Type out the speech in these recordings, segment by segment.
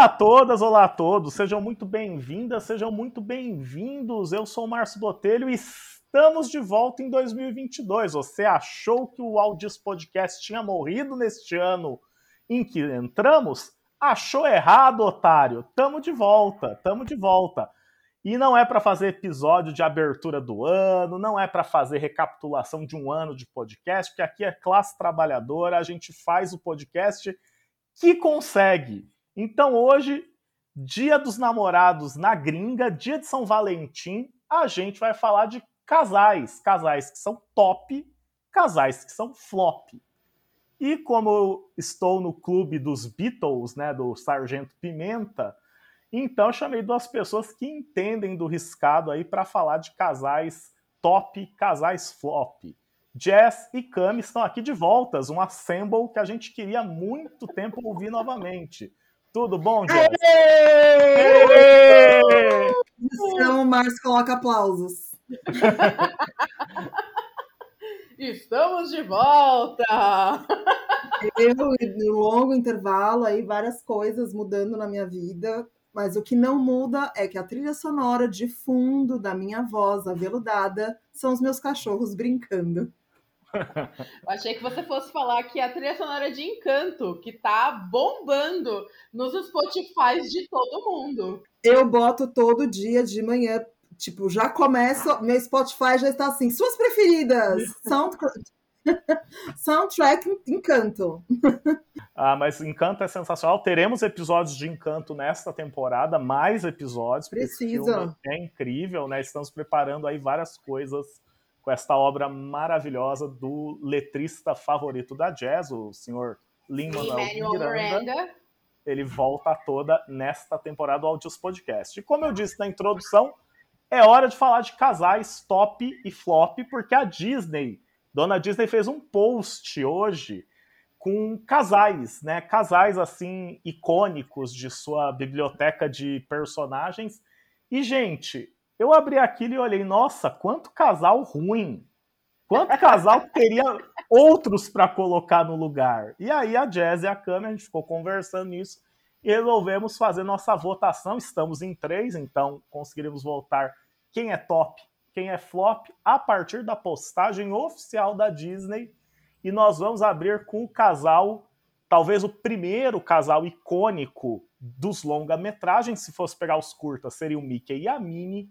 Olá a todas, olá a todos, sejam muito bem-vindas, sejam muito bem-vindos. Eu sou o Márcio Botelho e estamos de volta em 2022. Você achou que o Audis Podcast tinha morrido neste ano em que entramos? Achou errado, otário. Tamo de volta, tamo de volta. E não é para fazer episódio de abertura do ano, não é para fazer recapitulação de um ano de podcast, porque aqui é classe trabalhadora, a gente faz o podcast que consegue. Então hoje, dia dos namorados na gringa, dia de São Valentim, a gente vai falar de casais, casais que são top, casais que são flop. E como eu estou no clube dos Beatles, né, do Sargento Pimenta, então chamei duas pessoas que entendem do riscado aí para falar de casais top, casais flop. Jazz e Cami estão aqui de voltas, um assemble que a gente queria muito tempo ouvir novamente. Tudo bom, Jess? Então, o Márcio coloca aplausos. Estamos de volta! Eu, no longo intervalo, aí várias coisas mudando na minha vida, mas o que não muda é que a trilha sonora de fundo da minha voz aveludada são os meus cachorros brincando. Eu achei que você fosse falar que a trilha sonora de Encanto, que tá bombando nos Spotify de todo mundo. Eu boto todo dia de manhã, tipo, já começa, meu Spotify já está assim, suas preferidas, sound, soundtrack Encanto. Ah, mas Encanto é sensacional. Teremos episódios de Encanto nesta temporada, mais episódios. Precisa. É incrível, né? Estamos preparando aí várias coisas com esta obra maravilhosa do letrista favorito da jazz, o senhor Lin-Manuel Miranda. Miranda. Ele volta toda nesta temporada do Audios Podcast. E como eu disse na introdução, é hora de falar de casais top e flop, porque a Disney, Dona Disney fez um post hoje com casais, né? Casais assim icônicos de sua biblioteca de personagens. E gente, eu abri aquilo e olhei, nossa, quanto casal ruim. Quanto casal teria outros para colocar no lugar? E aí a Jazz e a Cami, a gente ficou conversando nisso e resolvemos fazer nossa votação. Estamos em três, então conseguiremos votar quem é top, quem é flop, a partir da postagem oficial da Disney. E nós vamos abrir com o casal, talvez o primeiro casal icônico dos longa-metragens. Se fosse pegar os curtas, seria o Mickey e a Minnie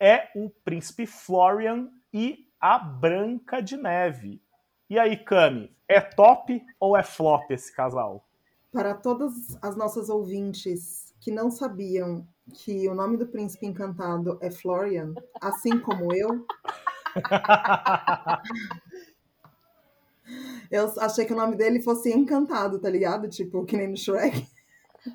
é o príncipe Florian e a Branca de Neve. E aí, Cami, é top ou é flop esse casal? Para todas as nossas ouvintes que não sabiam que o nome do príncipe encantado é Florian, assim como eu, eu achei que o nome dele fosse Encantado, tá ligado? Tipo, que nem no Shrek.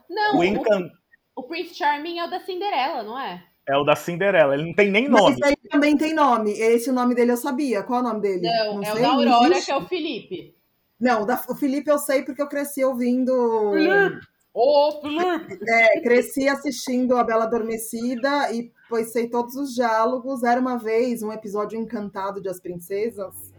Não, o, encan... o, o Prince Charming é o da Cinderela, não é? É o da Cinderela, ele não tem nem nome. Mas esse aí também tem nome. Esse o nome dele eu sabia. Qual é o nome dele? Não, não é sei, o da Aurora, que é o Felipe. Não, o, da, o Felipe eu sei porque eu cresci ouvindo. Felipe! Ô, oh, Felipe! É, cresci assistindo A Bela Adormecida e pois sei todos os diálogos. Era uma vez um episódio encantado de As Princesas.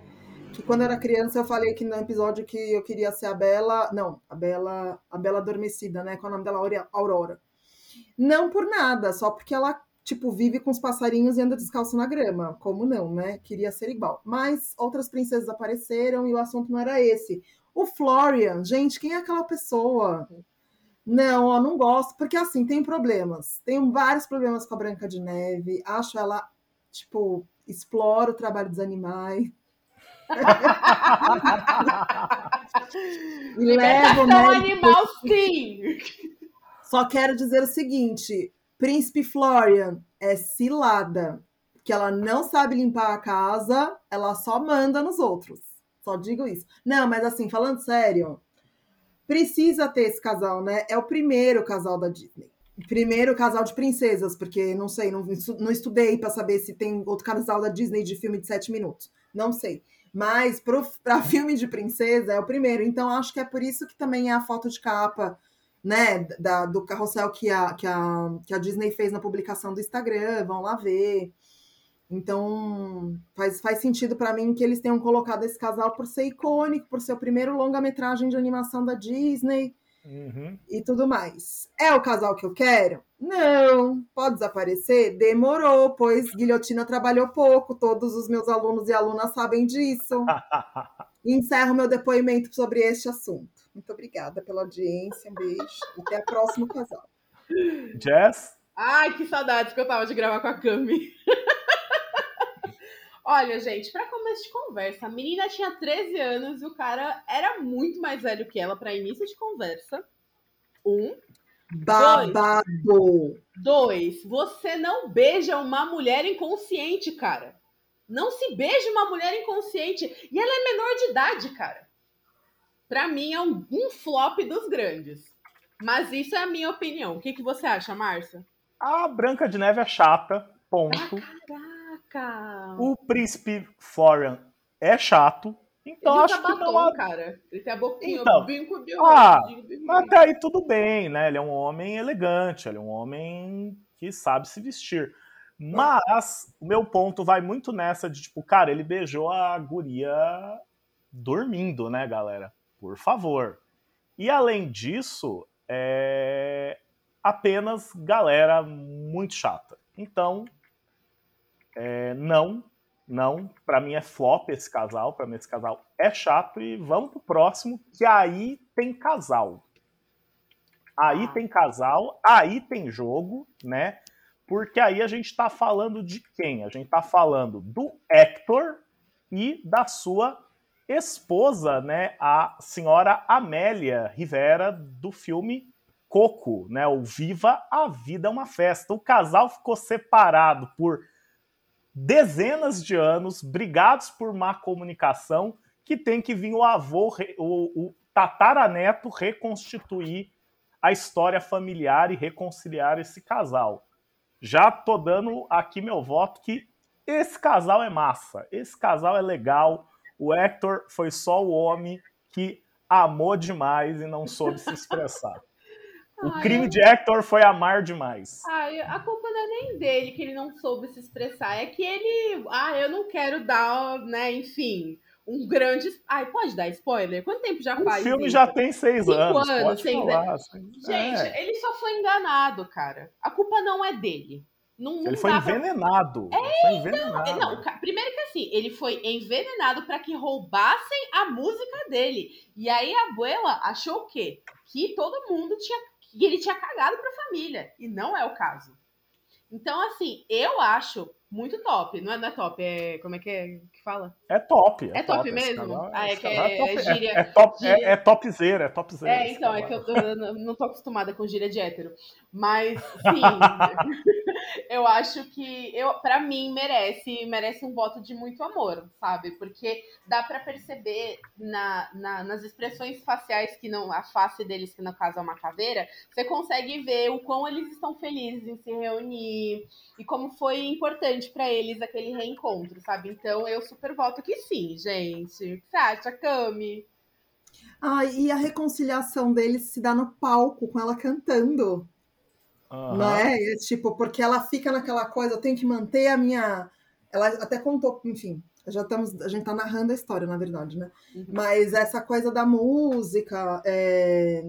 Que quando eu era criança eu falei que no episódio que eu queria ser a Bela. Não, a Bela. A Bela Adormecida, né? Qual é o nome dela? Aurora. Não por nada, só porque ela tipo, vive com os passarinhos e anda descalço na grama. Como não, né? Queria ser igual. Mas outras princesas apareceram e o assunto não era esse. O Florian, gente, quem é aquela pessoa? Não, eu não gosto, porque assim, tem problemas. Tenho vários problemas com a Branca de Neve. Acho ela, tipo, explora o trabalho dos animais. Leva o animal sim. Só quero dizer o seguinte: Príncipe Florian é cilada, que ela não sabe limpar a casa, ela só manda nos outros. Só digo isso. Não, mas assim, falando sério, precisa ter esse casal, né? É o primeiro casal da Disney. Primeiro casal de princesas, porque não sei, não, não estudei para saber se tem outro casal da Disney de filme de sete minutos. Não sei. Mas para filme de princesa é o primeiro. Então acho que é por isso que também é a foto de capa né, da, do carrossel que a, que, a, que a Disney fez na publicação do Instagram, vão lá ver. Então, faz, faz sentido para mim que eles tenham colocado esse casal por ser icônico, por ser o primeiro longa-metragem de animação da Disney. Uhum. E tudo mais. É o casal que eu quero? Não. Pode desaparecer? Demorou, pois Guilhotina trabalhou pouco. Todos os meus alunos e alunas sabem disso. Encerro meu depoimento sobre este assunto. Muito obrigada pela audiência. Um beijo. E até o próximo casal. Jess? Ai, que saudades que eu tava de gravar com a Cami. Olha, gente, para começo de conversa, a menina tinha 13 anos e o cara era muito mais velho que ela para início de conversa. Um. Babado. Dois, dois, você não beija uma mulher inconsciente, cara. Não se beija uma mulher inconsciente. E ela é menor de idade, cara. Pra mim é um, um flop dos grandes. Mas isso é a minha opinião. O que, que você acha, Márcia? A Branca de Neve é chata, ponto. Ah, Caraca! O príncipe Florian é chato. Então ele acho que não há... cara. Ele tem a boquinha, então, binco de ah, mas até aí tudo bem, né? Ele é um homem elegante, ele é um homem que sabe se vestir. Mas o meu ponto vai muito nessa de tipo, cara, ele beijou a guria dormindo, né, galera? Por favor. E além disso, é apenas galera muito chata. Então, é, não, não. Para mim é flop esse casal. Para mim esse casal é chato. E vamos pro próximo, que aí tem casal. Aí ah. tem casal, aí tem jogo, né? Porque aí a gente está falando de quem? A gente está falando do Hector e da sua esposa, né? A senhora Amélia Rivera, do filme Coco, né? O Viva a Vida é uma Festa. O casal ficou separado por dezenas de anos, brigados por má comunicação, que tem que vir o avô, o, o tataraneto, reconstituir a história familiar e reconciliar esse casal. Já tô dando aqui meu voto que esse casal é massa, esse casal é legal. O Hector foi só o homem que amou demais e não soube se expressar. O Ai, crime eu... de Hector foi amar demais. Ai, a culpa não é nem dele que ele não soube se expressar. É que ele. Ah, eu não quero dar, né, enfim, um grande. Ai, pode dar spoiler? Quanto tempo já faz? O filme isso? já tem seis Cinco anos. anos seis falar, anos. Gente, é. ele só foi enganado, cara. A culpa não é dele. Não, não ele foi envenenado. Pra... É, foi envenenado. Não, não, primeiro que assim, ele foi envenenado para que roubassem a música dele. E aí a abuela achou o quê? Que todo mundo tinha que ele tinha cagado para a família. E não é o caso. Então, assim, eu acho muito top. Não é, não é top, é. Como é que é que fala? É top. É, é top, top, mesmo? Canal, ah, é que é, é, gíria. É, é top, gíria... é, é topzera, é topzera. É, então, é que eu, eu não tô acostumada com gíria de hétero. Mas, sim, eu acho que, eu, para mim, merece, merece um voto de muito amor, sabe? Porque dá para perceber na, na, nas expressões faciais, que não, a face deles, que no caso é uma caveira, você consegue ver o quão eles estão felizes em se reunir e como foi importante para eles aquele reencontro, sabe? Então, eu super voto que sim, gente. O que você acha, Cami? Ah, e a reconciliação deles se dá no palco, com ela cantando. Uhum. Né? É, tipo, porque ela fica naquela coisa, eu tenho que manter a minha. Ela até contou, enfim, já estamos, a gente tá narrando a história, na verdade, né? Uhum. Mas essa coisa da música. É...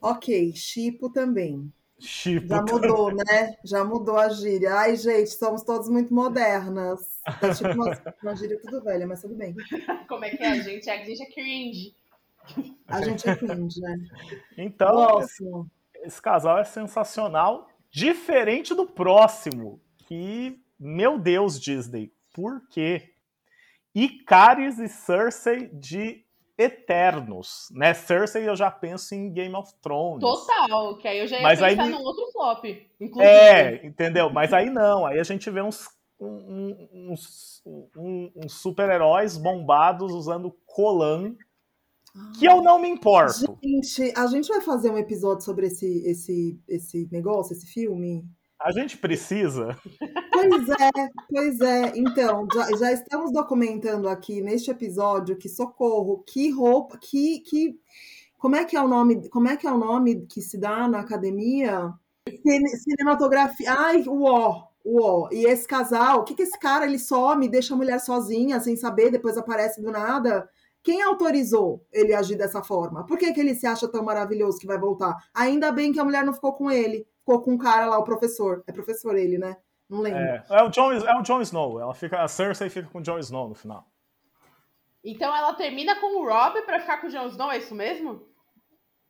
Ok, Chipo também. Chipo Já mudou, né? Já mudou a gíria. Ai, gente, somos todos muito modernas. É tipo uma, uma gíria tudo velha, mas tudo bem. Como é que é? A gente, a gente é cringe. A gente é cringe, né? Então, Próximo esse casal é sensacional, diferente do próximo, que, meu Deus, Disney, por quê? Icaris e Cersei de Eternos, né? Cersei eu já penso em Game of Thrones. Total, que aí eu já ia Mas pensar aí... num outro flop, inclusive. É, entendeu? Mas aí não, aí a gente vê uns, uns, uns, uns super-heróis bombados usando colan que eu não me importo. Gente, a gente vai fazer um episódio sobre esse, esse, esse negócio, esse filme? A gente precisa. Pois é, pois é. Então, já, já estamos documentando aqui neste episódio que socorro, que roupa, que, que como é que é o nome? Como é que é o nome que se dá na academia? Cinematografia. Ai, uó, uó. E esse casal, o que que esse cara ele some, deixa a mulher sozinha, sem saber, depois aparece do nada? Quem autorizou ele agir dessa forma? Por que, que ele se acha tão maravilhoso que vai voltar? Ainda bem que a mulher não ficou com ele, ficou com o cara lá, o professor. É professor ele, né? Não lembro. É, é o Jon, é o Jon Snow. Ela fica, a Cersei fica com o Jon Snow no final. Então ela termina com o Rob pra ficar com o Jon Snow, é isso mesmo?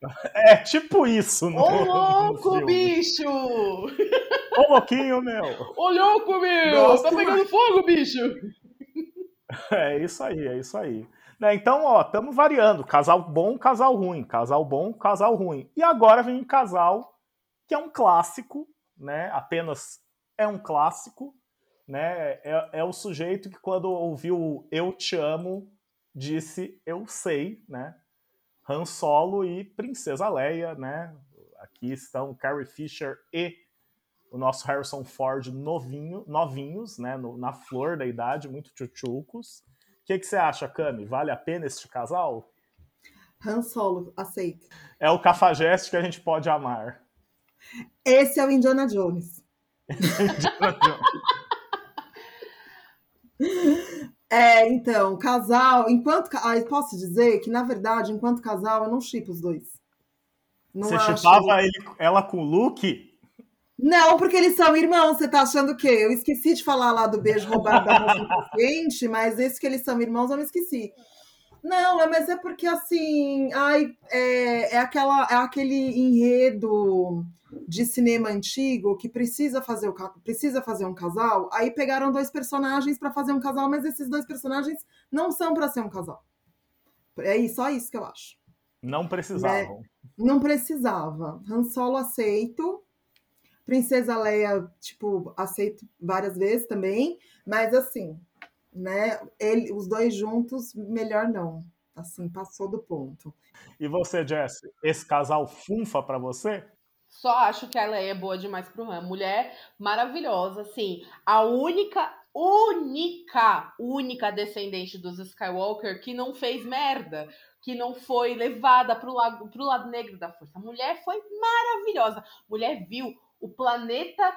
É tipo isso. No, Ô, louco, no bicho! Ô, louquinho, meu! Ô, louco, meu! Gosto tá pegando fogo, bicho! É isso aí, é isso aí. Né, então, ó, estamos variando. Casal bom, casal ruim. Casal bom, casal ruim. E agora vem um casal que é um clássico, né? Apenas é um clássico, né? É, é o sujeito que quando ouviu Eu Te Amo, disse Eu Sei, né? Han Solo e Princesa Leia, né? Aqui estão Carrie Fisher e o nosso Harrison Ford novinho, novinhos, né? No, na flor da idade, muito tchutchucos. O que, que você acha, Cami? Vale a pena este casal? Han Solo, aceito. É o cafajeste que a gente pode amar. Esse é o Indiana Jones. Indiana Jones. É, então, casal, enquanto. Ah, posso dizer que, na verdade, enquanto casal, eu não chipo os dois. Não você chipava ela com o Luke? Não, porque eles são irmãos, você tá achando o quê? Eu esqueci de falar lá do beijo roubado da moça inconsciente, mas esse que eles são irmãos eu não esqueci. Não, é, mas é porque assim, ai, é, é, aquela, é aquele enredo de cinema antigo que precisa fazer, o, precisa fazer um casal. Aí pegaram dois personagens para fazer um casal, mas esses dois personagens não são para ser um casal. É só isso que eu acho. Não precisavam. É, não precisava. Han Solo aceito. Princesa Leia, tipo, aceito várias vezes também. Mas assim, né? Ele, os dois juntos, melhor não. Assim, passou do ponto. E você, Jess, esse casal funfa para você? Só acho que ela é boa demais pro Han. Mulher maravilhosa, assim. A única, única, única descendente dos Skywalker que não fez merda. Que não foi levada pro lado, pro lado negro da força. A mulher foi maravilhosa. Mulher viu o planeta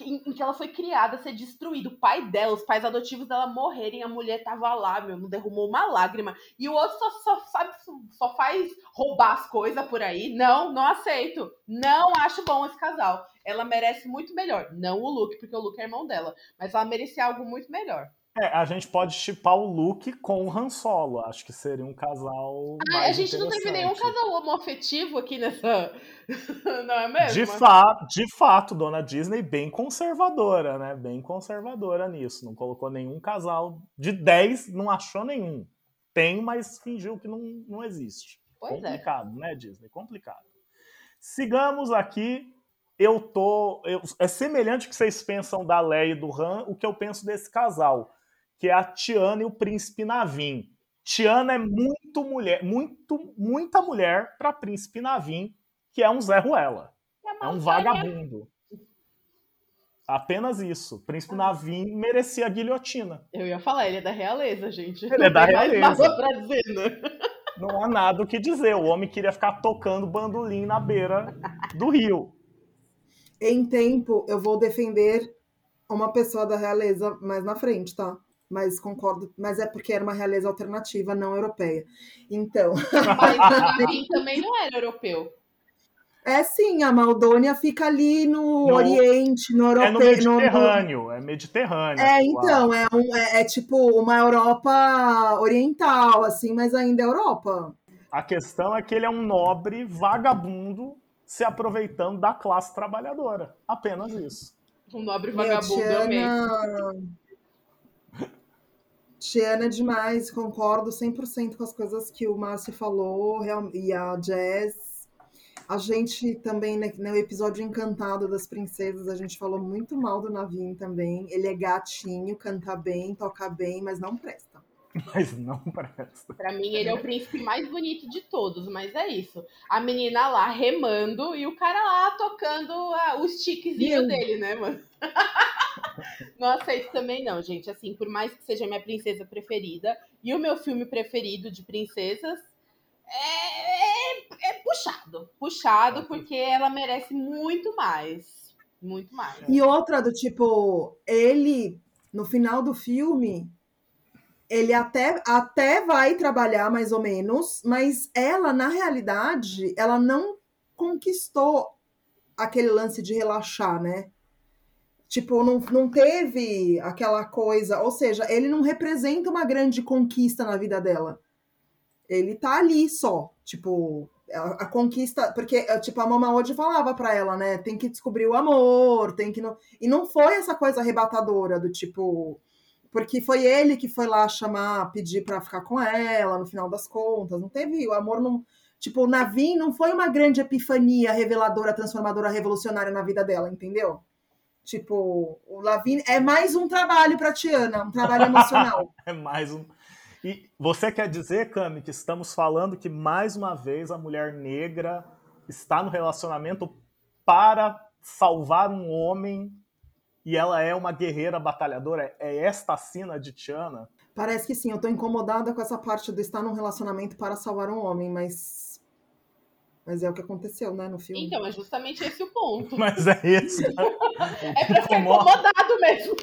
em, que ela foi criada ser destruído. O pai dela, os pais adotivos dela morrerem, a mulher tava lá, meu, não derrumou uma lágrima. E o outro só, só sabe, só faz roubar as coisas por aí. Não, não aceito. Não acho bom esse casal. Ela merece muito melhor. Não o Luke, porque o Luke é irmão dela. Mas ela merecia algo muito melhor. É, a gente pode chipar o Luke com o Han Solo. Acho que seria um casal. Ah, a gente não teve nenhum casal homoafetivo aqui nessa. não é mesmo? De, fa de fato, Dona Disney bem conservadora, né? Bem conservadora nisso. Não colocou nenhum casal. De 10, não achou nenhum. Tem, mas fingiu que não, não existe. Pois é. Complicado, é. né, Disney? Complicado. Sigamos aqui eu tô. Eu, é semelhante ao que vocês pensam da Leia e do Han, o que eu penso desse casal que é a Tiana e o Príncipe Navim. Tiana é muito mulher, muito, muita mulher para Príncipe Navim, que é um Zé Ruela. É, é um vagabundo. Apenas isso. Príncipe Navim merecia a guilhotina. Eu ia falar, ele é da realeza, gente. Ele é da realeza. Pra dizer, né? Não há nada o que dizer. O homem queria ficar tocando bandolim na beira do rio. Em tempo, eu vou defender uma pessoa da realeza mais na frente, tá? Mas concordo, mas é porque era uma realeza alternativa, não europeia. Então. Mas também não era europeu. É sim, a Maldônia fica ali no, no Oriente, no europeu. É no Mediterrâneo, no... é Mediterrâneo. É, então, é, um, é, é, tipo uma Europa oriental, assim, mas ainda é Europa. A questão é que ele é um nobre vagabundo se aproveitando da classe trabalhadora. Apenas isso. Um nobre vagabundo, eu amei. Tiana é demais, concordo 100% com as coisas que o Márcio falou e a Jazz. A gente também, né, no episódio Encantado das Princesas, a gente falou muito mal do Navin também. Ele é gatinho, canta bem, toca bem, mas não presta. Mas não presta. Pra mim, ele é o príncipe mais bonito de todos, mas é isso. A menina lá remando e o cara lá tocando ah, os tiquezinhos dele, né, mano? não aceito também, não, gente. Assim, por mais que seja minha princesa preferida e o meu filme preferido de princesas, é, é, é puxado. Puxado, porque ela merece muito mais. Muito mais. E outra do tipo, ele, no final do filme, ele até, até vai trabalhar mais ou menos, mas ela, na realidade, ela não conquistou aquele lance de relaxar, né? Tipo, não, não teve aquela coisa, ou seja, ele não representa uma grande conquista na vida dela. Ele tá ali só, tipo, a, a conquista, porque tipo a Mama hoje falava para ela, né, tem que descobrir o amor, tem que não, e não foi essa coisa arrebatadora do tipo, porque foi ele que foi lá chamar, pedir para ficar com ela, no final das contas, não teve o amor não Tipo, o Navin não foi uma grande epifania reveladora, transformadora, revolucionária na vida dela, entendeu? Tipo, o Lavin é mais um trabalho para Tiana, um trabalho emocional. é mais um. E você quer dizer, Cami, que estamos falando que mais uma vez a mulher negra está no relacionamento para salvar um homem e ela é uma guerreira batalhadora? É esta a sina de Tiana? Parece que sim, eu tô incomodada com essa parte do estar num relacionamento para salvar um homem, mas mas é o que aconteceu, né, no filme. Então, é justamente esse o ponto. Mas é isso. Né? é pra ficar incomodado mesmo.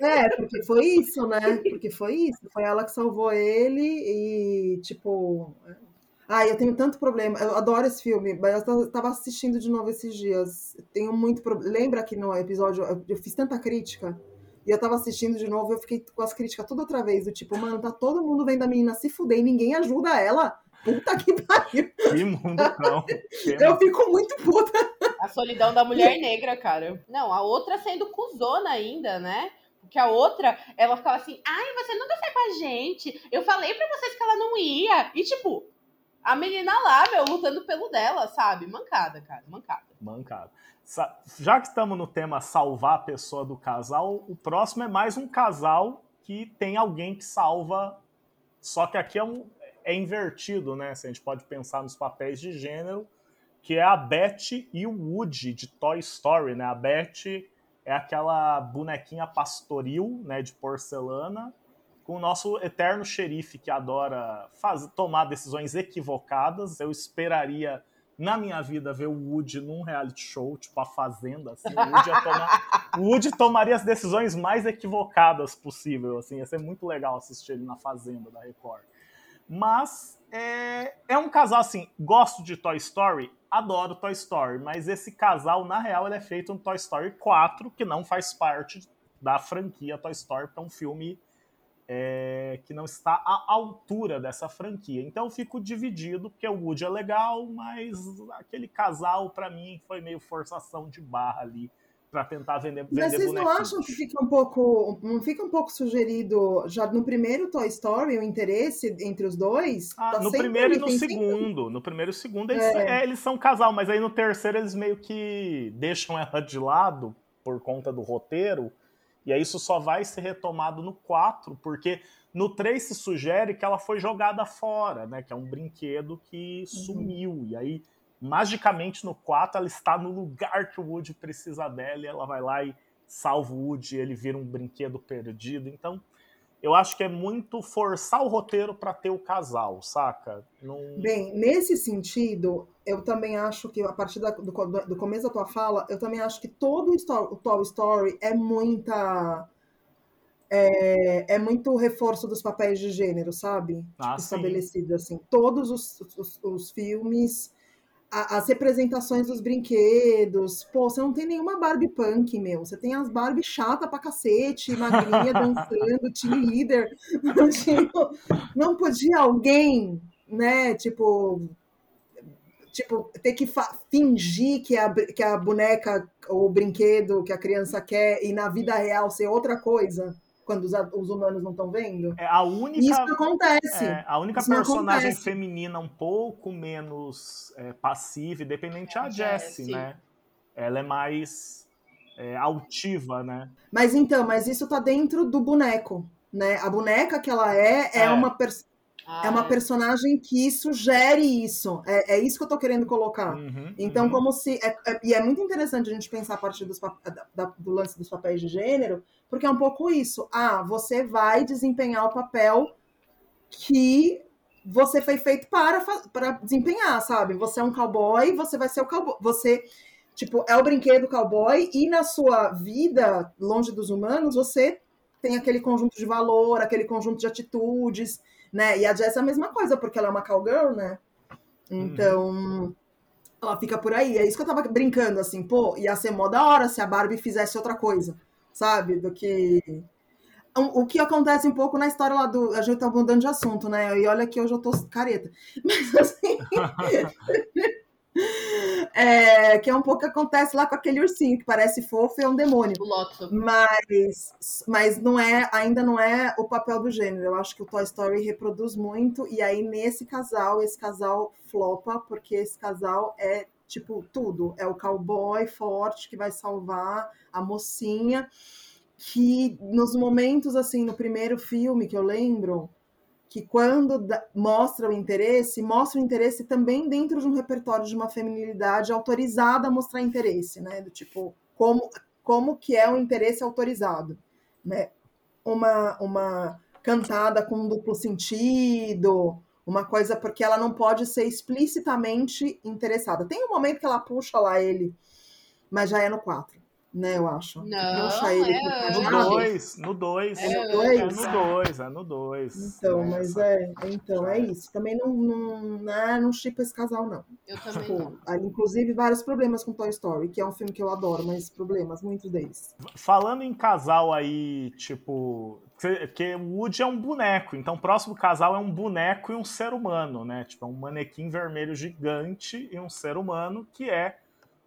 É, porque foi isso, né? Porque foi isso. Foi ela que salvou ele e, tipo. Ai, eu tenho tanto problema. Eu adoro esse filme, mas eu tava assistindo de novo esses dias. Tenho muito problema. Lembra que no episódio eu fiz tanta crítica? E eu tava assistindo de novo, eu fiquei com as críticas tudo outra vez, do tipo, mano, tá todo mundo vendo a menina se fuder e ninguém ajuda ela. Puta que pariu. Que mundo não. Eu fico muito puta. A solidão da mulher negra, cara. Não, a outra sendo cuzona ainda, né? Porque a outra, ela ficava assim, ai, você nunca sai com a gente. Eu falei pra vocês que ela não ia. E, tipo, a menina lá, meu, lutando pelo dela, sabe? Mancada, cara, mancada. Mancada. Já que estamos no tema salvar a pessoa do casal, o próximo é mais um casal que tem alguém que salva. Só que aqui é um, é invertido, né? Se a gente pode pensar nos papéis de gênero, que é a Beth e o Woody de Toy Story, né? A Beth é aquela bonequinha pastoril, né, de porcelana, com o nosso eterno xerife que adora faz, tomar decisões equivocadas. Eu esperaria na minha vida ver o Woody num reality show, tipo a Fazenda, assim, o Woody, tomar, o Woody tomaria as decisões mais equivocadas possível, assim, ia ser muito legal assistir ele na Fazenda da Record. Mas é, é um casal assim, gosto de Toy Story, adoro Toy Story, mas esse casal, na real, ele é feito no Toy Story 4, que não faz parte da franquia Toy Story, é um filme é, que não está à altura dessa franquia. Então eu fico dividido, porque o Woody é legal, mas aquele casal, para mim, foi meio forçação de barra ali para tentar vender, vender Mas vocês não acham que fica um pouco, não fica um pouco sugerido já no primeiro Toy Story o interesse entre os dois? Ah, tá no primeiro e no segundo, sempre... no primeiro e segundo eles, é. É, eles são casal, mas aí no terceiro eles meio que deixam ela de lado por conta do roteiro. E aí isso só vai ser retomado no 4, porque no 3 se sugere que ela foi jogada fora, né? Que é um brinquedo que uhum. sumiu. E aí magicamente no 4 ela está no lugar que o Woody precisa dela e ela vai lá e salva o Woody, ele vira um brinquedo perdido. Então, eu acho que é muito forçar o roteiro para ter o casal, saca? Não... Bem, nesse sentido, eu também acho que, a partir da, do, do, começo da tua fala, eu também acho que todo o Toy Story é muita. É, é, muito reforço dos papéis de gênero, sabe? Ah, tipo, estabelecido assim. Todos os, os, os filmes as representações dos brinquedos. Pô, você não tem nenhuma Barbie punk, meu. Você tem as Barbie chata pra cacete, magrinha dançando, team leader. tipo, não podia alguém, né, tipo, tipo, ter que fingir que a, que a boneca ou o brinquedo que a criança quer e na vida real ser outra coisa quando os, os humanos não estão vendo. É a única. Isso acontece. É, a única Isso personagem feminina um pouco menos é, passiva, independente é a Jessie, né? Ela é mais é, altiva, né? Mas então, mas isso tá dentro do boneco, né? A boneca que ela é é, é. uma ah, é uma é. personagem que sugere isso. É, é isso que eu tô querendo colocar. Uhum, então, uhum. como se. É, é, e é muito interessante a gente pensar a partir dos, da, do lance dos papéis de gênero, porque é um pouco isso. Ah, você vai desempenhar o papel que você foi feito para, para desempenhar, sabe? Você é um cowboy, você vai ser o cowboy. Você, tipo, é o brinquedo cowboy, e na sua vida, longe dos humanos, você tem aquele conjunto de valor, aquele conjunto de atitudes, né? E a Jess é a mesma coisa, porque ela é uma cowgirl, né? Então, uhum. ela fica por aí. É isso que eu tava brincando, assim, pô, ia ser mó da hora se a Barbie fizesse outra coisa, sabe? Do que. O que acontece um pouco na história lá do. A gente tá mudando de assunto, né? E olha que hoje eu tô careta. Mas assim. É, que é um pouco que acontece lá com aquele ursinho que parece fofo e é um demônio. Mas, mas não é, ainda não é o papel do gênero. Eu acho que o Toy Story reproduz muito, e aí nesse casal, esse casal flopa, porque esse casal é tipo tudo. É o cowboy forte que vai salvar a mocinha. Que nos momentos assim, no primeiro filme que eu lembro, que quando mostra o interesse, mostra o interesse também dentro de um repertório de uma feminilidade autorizada a mostrar interesse, né? Do tipo, como, como que é o interesse autorizado, né? Uma, uma cantada com duplo sentido, uma coisa porque ela não pode ser explicitamente interessada. Tem um momento que ela puxa lá ele, mas já é no 4 né, eu acho. Não, ele é no 2, no 2. É no 2? É no 2, é no 2. Então, é mas é, então, é isso. Também não, não, não, não chipa esse casal, não. Eu também tipo, não. Inclusive, vários problemas com Toy Story, que é um filme que eu adoro, mas problemas, muitos deles. Falando em casal aí, tipo... Porque o Woody é um boneco, então o próximo casal é um boneco e um ser humano, né? Tipo, é um manequim vermelho gigante e um ser humano que é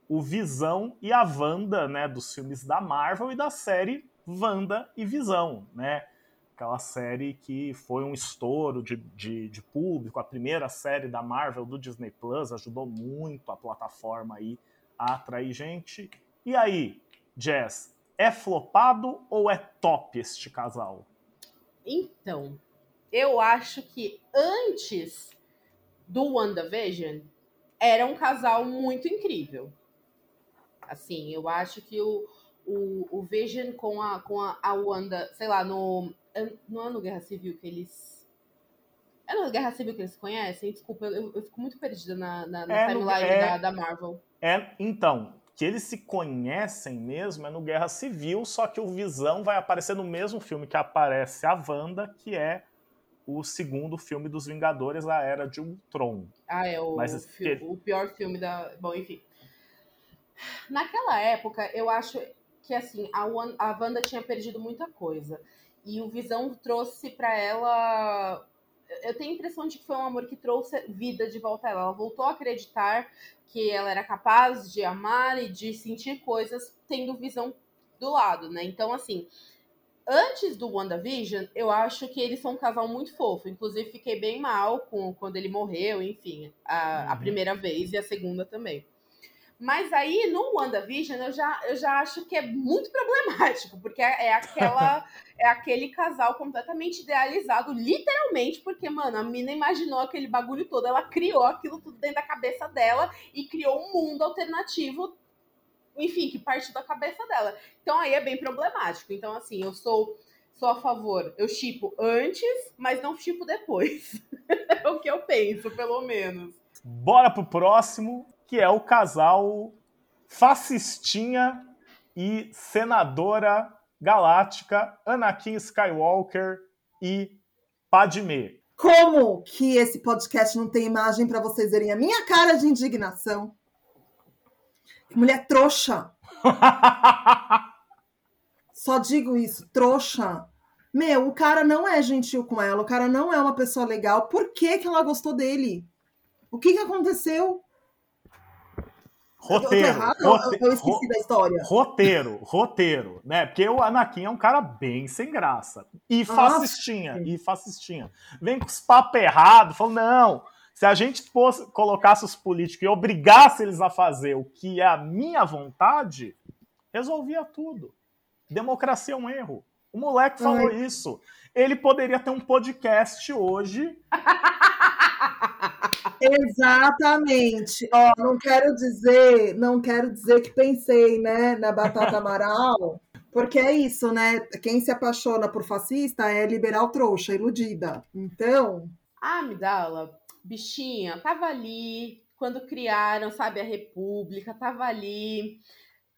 o Visão e a Wanda, né, dos filmes da Marvel e da série Wanda e Visão, né? Aquela série que foi um estouro de, de, de, público, a primeira série da Marvel do Disney Plus, ajudou muito a plataforma aí a atrair gente. E aí, Jess, é flopado ou é top este casal? Então, eu acho que antes do WandaVision era um casal muito incrível. Assim, eu acho que o, o, o Vision com a, com a, a Wanda, sei lá, no. Não é no Guerra Civil que eles. É no Guerra Civil que eles se conhecem? Desculpa, eu, eu fico muito perdida na, na, na é timeline é, da, da Marvel. É, então, que eles se conhecem mesmo é no Guerra Civil, só que o Visão vai aparecer no mesmo filme que aparece a Wanda, que é o segundo filme dos Vingadores, a Era de Ultron. Ah, é o, Mas, que... o pior filme da. Bom, enfim. Naquela época, eu acho que assim, a, a Wanda tinha perdido muita coisa. E o Visão trouxe para ela. Eu tenho a impressão de que foi um amor que trouxe vida de volta a ela. Ela voltou a acreditar que ela era capaz de amar e de sentir coisas tendo visão do lado, né? Então, assim, antes do WandaVision, eu acho que eles são um casal muito fofo. Inclusive, fiquei bem mal com quando ele morreu, enfim, a, uhum. a primeira vez e a segunda também. Mas aí no WandaVision eu já, eu já acho que é muito problemático, porque é, é aquela é aquele casal completamente idealizado, literalmente, porque, mano, a mina imaginou aquele bagulho todo, ela criou aquilo tudo dentro da cabeça dela e criou um mundo alternativo, enfim, que partiu da cabeça dela. Então aí é bem problemático. Então, assim, eu sou sou a favor. Eu chipo antes, mas não chipo depois. é o que eu penso, pelo menos. Bora pro próximo que é o casal fascistinha e senadora galáctica Anakin Skywalker e Padme. Como que esse podcast não tem imagem para vocês verem a minha cara de indignação? Mulher trouxa. Só digo isso, trouxa. Meu, o cara não é gentil com ela, o cara não é uma pessoa legal. Por que, que ela gostou dele? O que, que aconteceu? Roteiro. Eu, rote... eu esqueci da história. Roteiro, roteiro, né? Porque o Anakin é um cara bem sem graça. E fascistinha, Nossa. e fascistinha. Vem com os papos errados, falando, não, se a gente fosse, colocasse os políticos e obrigasse eles a fazer o que é a minha vontade, resolvia tudo. Democracia é um erro. O moleque falou Ai. isso. Ele poderia ter um podcast hoje Exatamente. Ó, não quero dizer, não quero dizer que pensei, né, na batata amaral, porque é isso, né? Quem se apaixona por fascista é liberal trouxa, iludida. Então, a Amidala, bichinha, tava ali quando criaram, sabe, a República, tava ali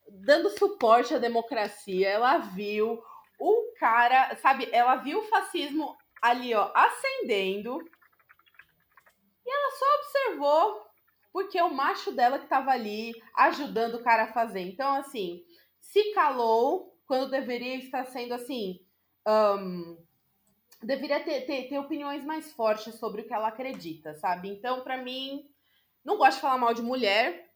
dando suporte à democracia. Ela viu O cara, sabe, ela viu o fascismo ali, ó, acendendo. Ela só observou porque o macho dela que tava ali ajudando o cara a fazer. Então, assim, se calou quando deveria estar sendo assim. Um, deveria ter, ter, ter, opiniões mais fortes sobre o que ela acredita, sabe? Então, para mim, não gosto de falar mal de mulher.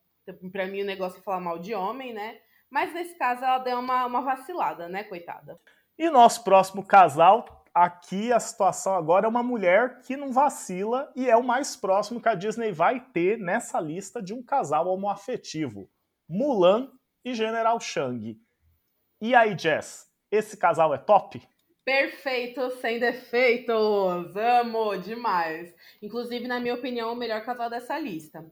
Para mim, o negócio é falar mal de homem, né? Mas nesse caso, ela deu uma, uma vacilada, né, coitada? E nosso próximo casal, aqui a situação agora é uma mulher que não vacila e é o mais próximo que a Disney vai ter nessa lista de um casal homoafetivo: Mulan e General Shang. E aí, Jess, esse casal é top? Perfeito, sem defeitos. Amo demais. Inclusive, na minha opinião, o melhor casal dessa lista.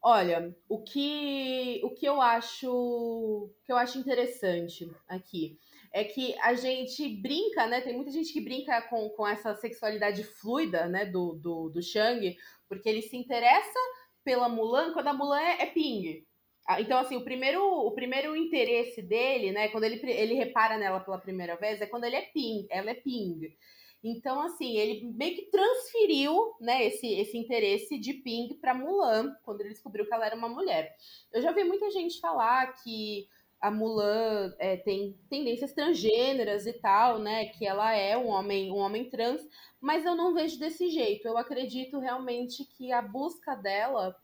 Olha, o que o que eu acho que eu acho interessante aqui é que a gente brinca, né? Tem muita gente que brinca com, com essa sexualidade fluida, né? Do, do, do Shang, porque ele se interessa pela Mulan quando a Mulan é, é ping. Ah, então, assim, o primeiro, o primeiro interesse dele, né, quando ele, ele repara nela pela primeira vez, é quando ele é ping, ela é ping. Então, assim, ele meio que transferiu, né, esse, esse interesse de ping para Mulan, quando ele descobriu que ela era uma mulher. Eu já vi muita gente falar que a Mulan é, tem tendências transgêneras e tal, né, que ela é um homem, um homem trans, mas eu não vejo desse jeito. Eu acredito realmente que a busca dela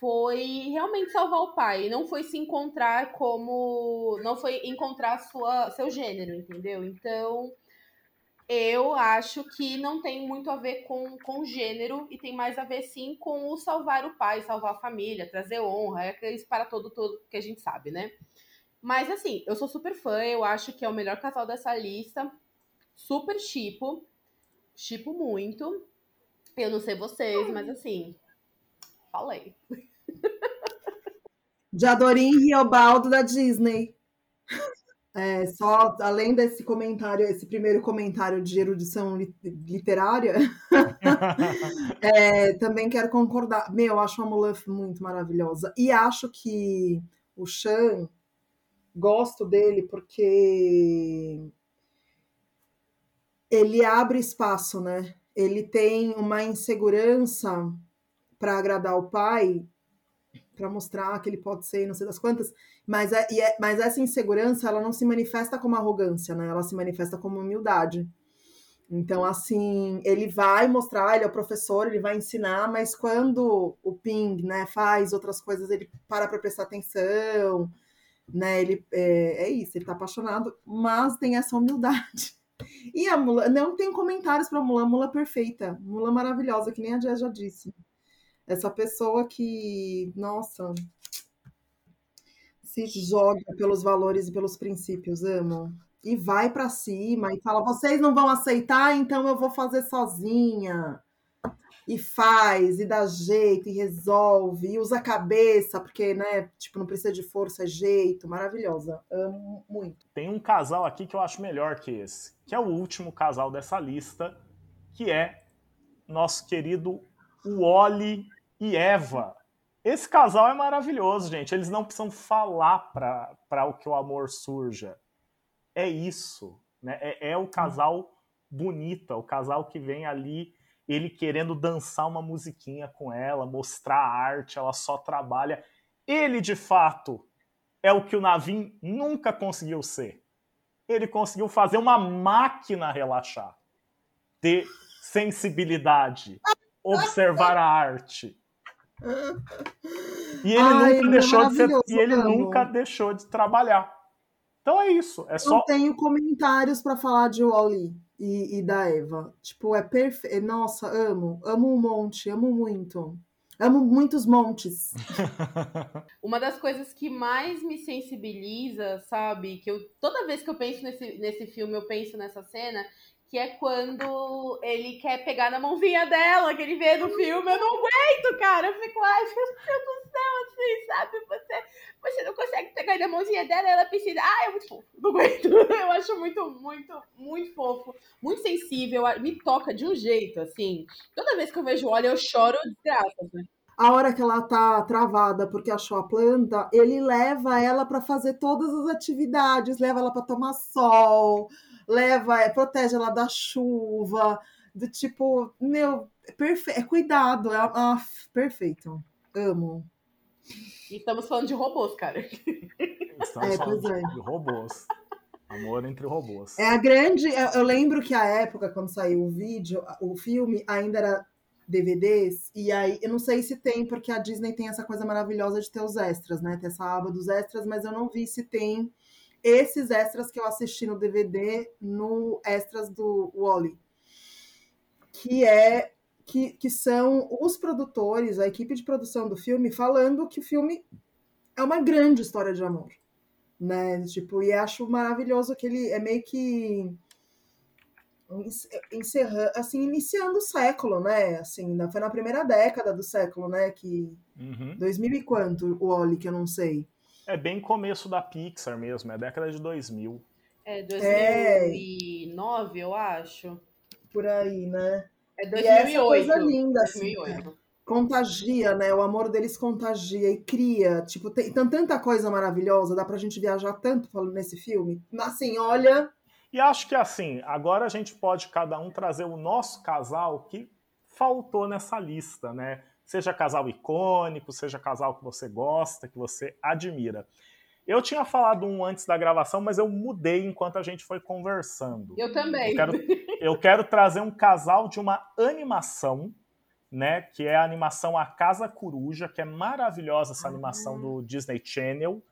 foi realmente salvar o pai, não foi se encontrar como. não foi encontrar sua, seu gênero, entendeu? Então, eu acho que não tem muito a ver com, com gênero e tem mais a ver sim com o salvar o pai, salvar a família, trazer honra, é aqueles para todo, todo que a gente sabe, né? Mas assim, eu sou super fã, eu acho que é o melhor casal dessa lista. Super chipo. Chipo muito. Eu não sei vocês, mas assim, falei. de Adorim e Riobaldo da Disney. É, só além desse comentário, esse primeiro comentário de erudição literária, é, também quero concordar. Meu, eu acho a Mulan muito maravilhosa. E acho que o Chan, gosto dele porque ele abre espaço, né? Ele tem uma insegurança para agradar o pai para mostrar que ele pode ser não sei das quantas, mas, é, é, mas essa insegurança ela não se manifesta como arrogância, né? Ela se manifesta como humildade. Então, assim, ele vai mostrar, ele é o professor, ele vai ensinar, mas quando o Ping, né, faz outras coisas, ele para para prestar atenção, né? Ele é, é isso, ele tá apaixonado, mas tem essa humildade. E a Mula, não tem comentários para Mula, Mula perfeita, Mula maravilhosa, que nem a Jé já disse. Essa pessoa que, nossa, se joga pelos valores e pelos princípios, amo. E vai para cima e fala: vocês não vão aceitar, então eu vou fazer sozinha. E faz, e dá jeito, e resolve, e usa a cabeça, porque, né, tipo, não precisa de força, é jeito. Maravilhosa. Amo muito. Tem um casal aqui que eu acho melhor que esse, que é o último casal dessa lista, que é nosso querido Wally e Eva. Esse casal é maravilhoso, gente. Eles não precisam falar para o que o amor surja. É isso. Né? É, é o casal bonita, o casal que vem ali, ele querendo dançar uma musiquinha com ela, mostrar a arte, ela só trabalha. Ele, de fato, é o que o Navin nunca conseguiu ser. Ele conseguiu fazer uma máquina relaxar, ter sensibilidade, observar a arte. E ele Ai, nunca deixou de ser, e ele nunca deixou de trabalhar. Então é isso. É só... Eu tenho comentários para falar de Wally e, e, da Eva. Tipo, é perfeito. Nossa, amo. Amo um monte, amo muito. Amo muitos montes. Uma das coisas que mais me sensibiliza, sabe? Que eu toda vez que eu penso nesse, nesse filme, eu penso nessa cena, que é quando ele quer pegar na mãozinha dela, que ele vê no filme. Eu não aguento, cara. Eu fico, ai, meu Deus do céu, assim, sabe? Você, você não consegue pegar na mãozinha dela ela precisa. Ah, é muito fofo. Não aguento. Eu acho muito, muito, muito fofo. Muito sensível. Me toca de um jeito, assim. Toda vez que eu vejo o Olho, eu choro de graça, né? a hora que ela tá travada porque achou a planta, ele leva ela para fazer todas as atividades, leva ela para tomar sol, leva, é, protege ela da chuva, do tipo, meu, é perfeito, é cuidado, é, é perfeito. Amo. E estamos falando de robôs, cara. Estamos é, falando é. de robôs. Amor entre robôs. É a grande. Eu lembro que a época, quando saiu o vídeo, o filme ainda era DVDs, e aí eu não sei se tem, porque a Disney tem essa coisa maravilhosa de ter os extras, né? Ter essa aba dos extras, mas eu não vi se tem esses extras que eu assisti no DVD no extras do Wally. Que é que, que são os produtores, a equipe de produção do filme, falando que o filme é uma grande história de amor. Né? Tipo, e acho maravilhoso que ele é meio que encerrando, assim, iniciando o século, né? Assim, foi na primeira década do século, né? Que uhum. 2000 e quanto o Oli, que eu não sei. É bem começo da Pixar mesmo, é década de 2000. É 2009, é... eu acho. Por aí, né? É 2008. E essa coisa linda, assim. 2008. Contagia, né? O amor deles contagia e cria. Tipo, tem, tem tanta coisa maravilhosa, dá pra gente viajar tanto falando nesse filme. Assim, olha, e acho que assim, agora a gente pode cada um trazer o nosso casal que faltou nessa lista, né? Seja casal icônico, seja casal que você gosta, que você admira. Eu tinha falado um antes da gravação, mas eu mudei enquanto a gente foi conversando. Eu também. Eu quero, eu quero trazer um casal de uma animação, né? Que é a animação A Casa Coruja, que é maravilhosa essa animação do Disney Channel,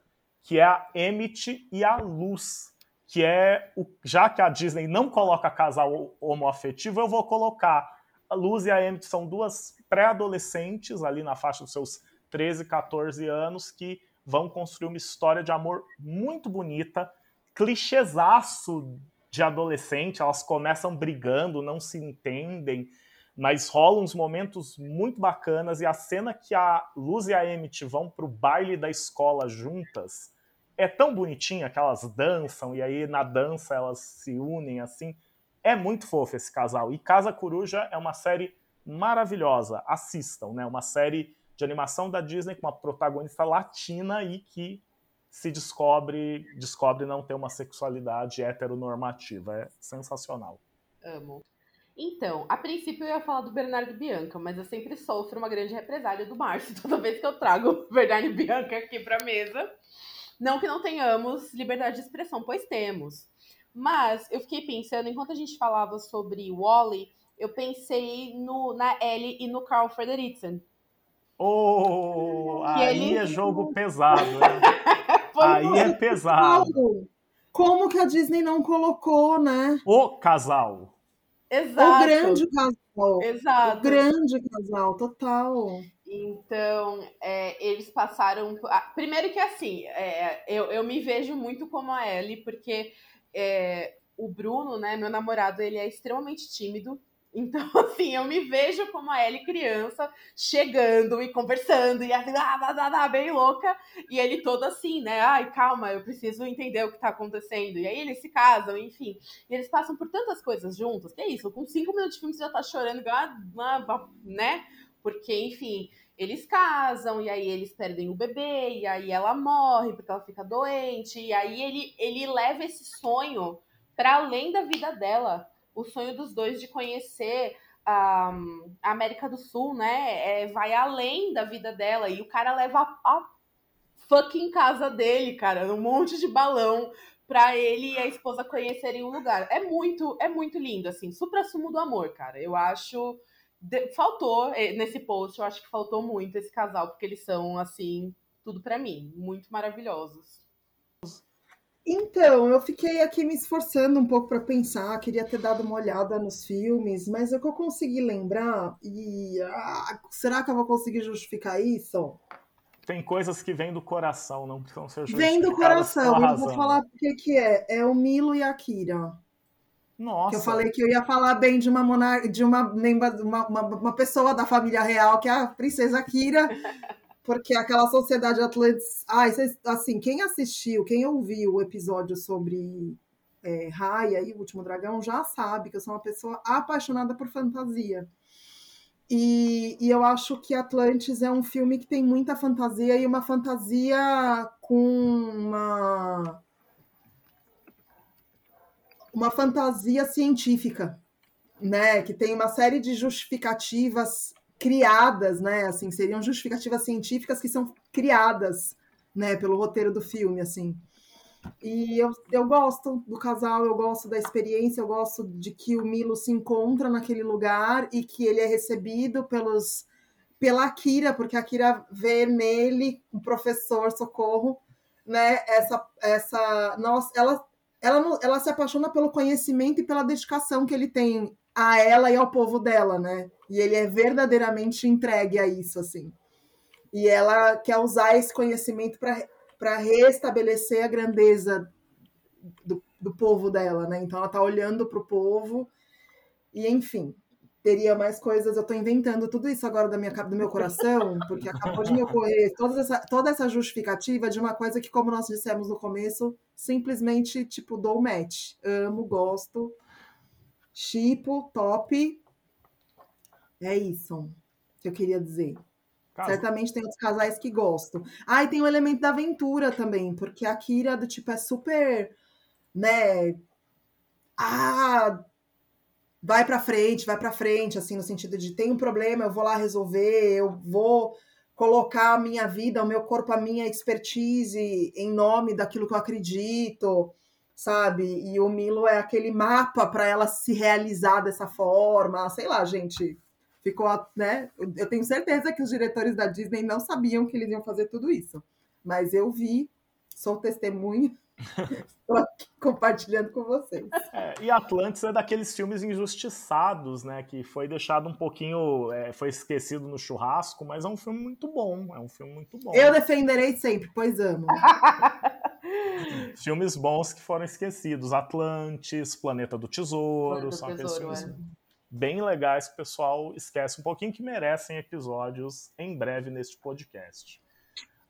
que é a Emmett e a Luz que é o, já que a Disney não coloca casal homoafetivo, eu vou colocar a Luz e a Emmett são duas pré-adolescentes ali na faixa dos seus 13, 14 anos que vão construir uma história de amor muito bonita, clichêsaço de adolescente, elas começam brigando, não se entendem, mas rolam uns momentos muito bacanas e a cena que a Luz e a Emmett vão pro baile da escola juntas, é tão bonitinha que elas dançam e aí na dança elas se unem assim. É muito fofo esse casal. E Casa Coruja é uma série maravilhosa. Assistam, né? Uma série de animação da Disney com uma protagonista latina e que se descobre descobre não ter uma sexualidade heteronormativa. É sensacional. Amo. Então, a princípio eu ia falar do Bernardo Bianca, mas eu sempre sofro uma grande represália do Márcio toda vez que eu trago o Bernardo Bianca aqui pra mesa. Não que não tenhamos liberdade de expressão, pois temos. Mas eu fiquei pensando, enquanto a gente falava sobre Wally, eu pensei no, na Ellie e no Carl Frederickson. Oh, aí ele... é jogo pesado, aí é pesado. Como que a Disney não colocou, né? O casal. Exato. O grande casal. Exato. O grande casal, total. Então, é, eles passaram. Primeiro que assim, é, eu, eu me vejo muito como a Ellie, porque é, o Bruno, né, meu namorado, ele é extremamente tímido. Então, assim, eu me vejo como a Ellie criança, chegando e conversando, e assim, ah, ah, ah, ah, bem louca, e ele todo assim, né? Ai, calma, eu preciso entender o que tá acontecendo. E aí eles se casam, enfim. E eles passam por tantas coisas juntos, que é isso, com cinco minutos de filme você já tá chorando, né? Porque, enfim, eles casam, e aí eles perdem o bebê, e aí ela morre porque ela fica doente, e aí ele, ele leva esse sonho para além da vida dela. O sonho dos dois de conhecer a, a América do Sul, né? É, vai além da vida dela. E o cara leva a, a fucking casa dele, cara, um monte de balão para ele e a esposa conhecerem o lugar. É muito, é muito lindo, assim, supra sumo do amor, cara. Eu acho de, faltou eh, nesse post, eu acho que faltou muito esse casal, porque eles são, assim, tudo para mim, muito maravilhosos. Então, eu fiquei aqui me esforçando um pouco para pensar, queria ter dado uma olhada nos filmes, mas é o que eu consegui lembrar, e ah, será que eu vou conseguir justificar isso? Tem coisas que vêm do coração, não precisam ser justificadas. Vem do coração, eu vou falar porque que é. É o Milo e a Kira. Nossa. Que eu falei que eu ia falar bem de uma monar... de uma, uma, uma, uma pessoa da família real, que é a princesa Kira, porque aquela sociedade Atlantis. Ai, vocês, assim, quem assistiu, quem ouviu o episódio sobre é, Raya e o Último Dragão já sabe que eu sou uma pessoa apaixonada por fantasia. E, e, eu acho que Atlantis é um filme que tem muita fantasia e uma fantasia com uma uma fantasia científica, né? Que tem uma série de justificativas criadas, né? Assim, seriam justificativas científicas que são criadas, né? Pelo roteiro do filme, assim. E eu, eu gosto do casal, eu gosto da experiência, eu gosto de que o Milo se encontra naquele lugar e que ele é recebido pelos pela Akira, porque a Akira vê nele um professor socorro, né? Essa essa nossa, ela ela ela se apaixona pelo conhecimento e pela dedicação que ele tem a ela e ao povo dela, né? E ele é verdadeiramente entregue a isso assim. E ela quer usar esse conhecimento para restabelecer a grandeza do, do povo dela, né? Então ela está olhando para o povo e, enfim, teria mais coisas. Eu estou inventando tudo isso agora da minha, do meu coração, porque acabou de me ocorrer toda essa, toda essa justificativa de uma coisa que, como nós dissemos no começo, simplesmente, tipo, dou match. Amo, gosto, chipo, top. É isso que eu queria dizer. Caso. Certamente tem outros casais que gostam. Ah, e tem o elemento da aventura também, porque a Kira do tipo é super, né? Ah, vai para frente, vai para frente, assim, no sentido de tem um problema, eu vou lá resolver, eu vou colocar a minha vida, o meu corpo, a minha expertise em nome daquilo que eu acredito, sabe? E o Milo é aquele mapa para ela se realizar dessa forma, sei lá, gente ficou, né? Eu tenho certeza que os diretores da Disney não sabiam que eles iam fazer tudo isso. Mas eu vi, sou testemunha, estou aqui compartilhando com vocês. É, e Atlantis é daqueles filmes injustiçados, né? Que foi deixado um pouquinho, é, foi esquecido no churrasco, mas é um filme muito bom. É um filme muito bom. Eu defenderei sempre, pois amo. filmes bons que foram esquecidos. Atlantis, Planeta do Tesouro, Planeta são aqueles Tesouro, filmes é bem legais que o pessoal esquece um pouquinho que merecem episódios em breve neste podcast.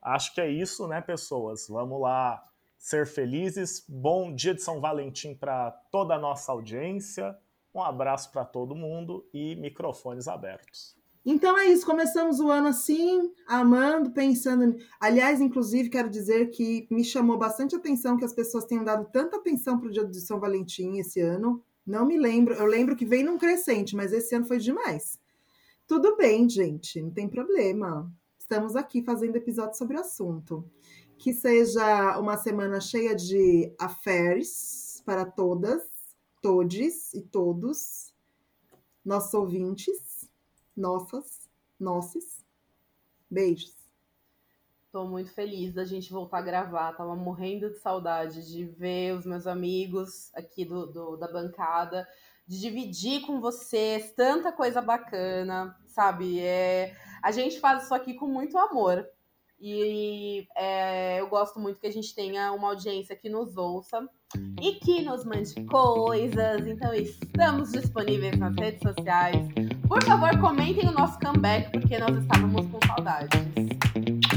Acho que é isso, né, pessoas? Vamos lá ser felizes. Bom dia de São Valentim para toda a nossa audiência. Um abraço para todo mundo e microfones abertos. Então é isso, começamos o ano assim, amando, pensando. Aliás, inclusive, quero dizer que me chamou bastante atenção que as pessoas tenham dado tanta atenção para o dia de São Valentim esse ano. Não me lembro. Eu lembro que vem num crescente, mas esse ano foi demais. Tudo bem, gente, não tem problema. Estamos aqui fazendo episódio sobre o assunto. Que seja uma semana cheia de affairs para todas, todes e todos, nossos ouvintes, nossas, nossos. Beijos. Tô muito feliz da gente voltar a gravar. Tava morrendo de saudade de ver os meus amigos aqui do, do da bancada, de dividir com vocês tanta coisa bacana, sabe? É, a gente faz isso aqui com muito amor. E é, eu gosto muito que a gente tenha uma audiência que nos ouça e que nos mande coisas. Então, estamos disponíveis nas redes sociais. Por favor, comentem o nosso comeback, porque nós estávamos com saudades.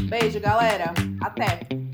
Beijo, galera. Até!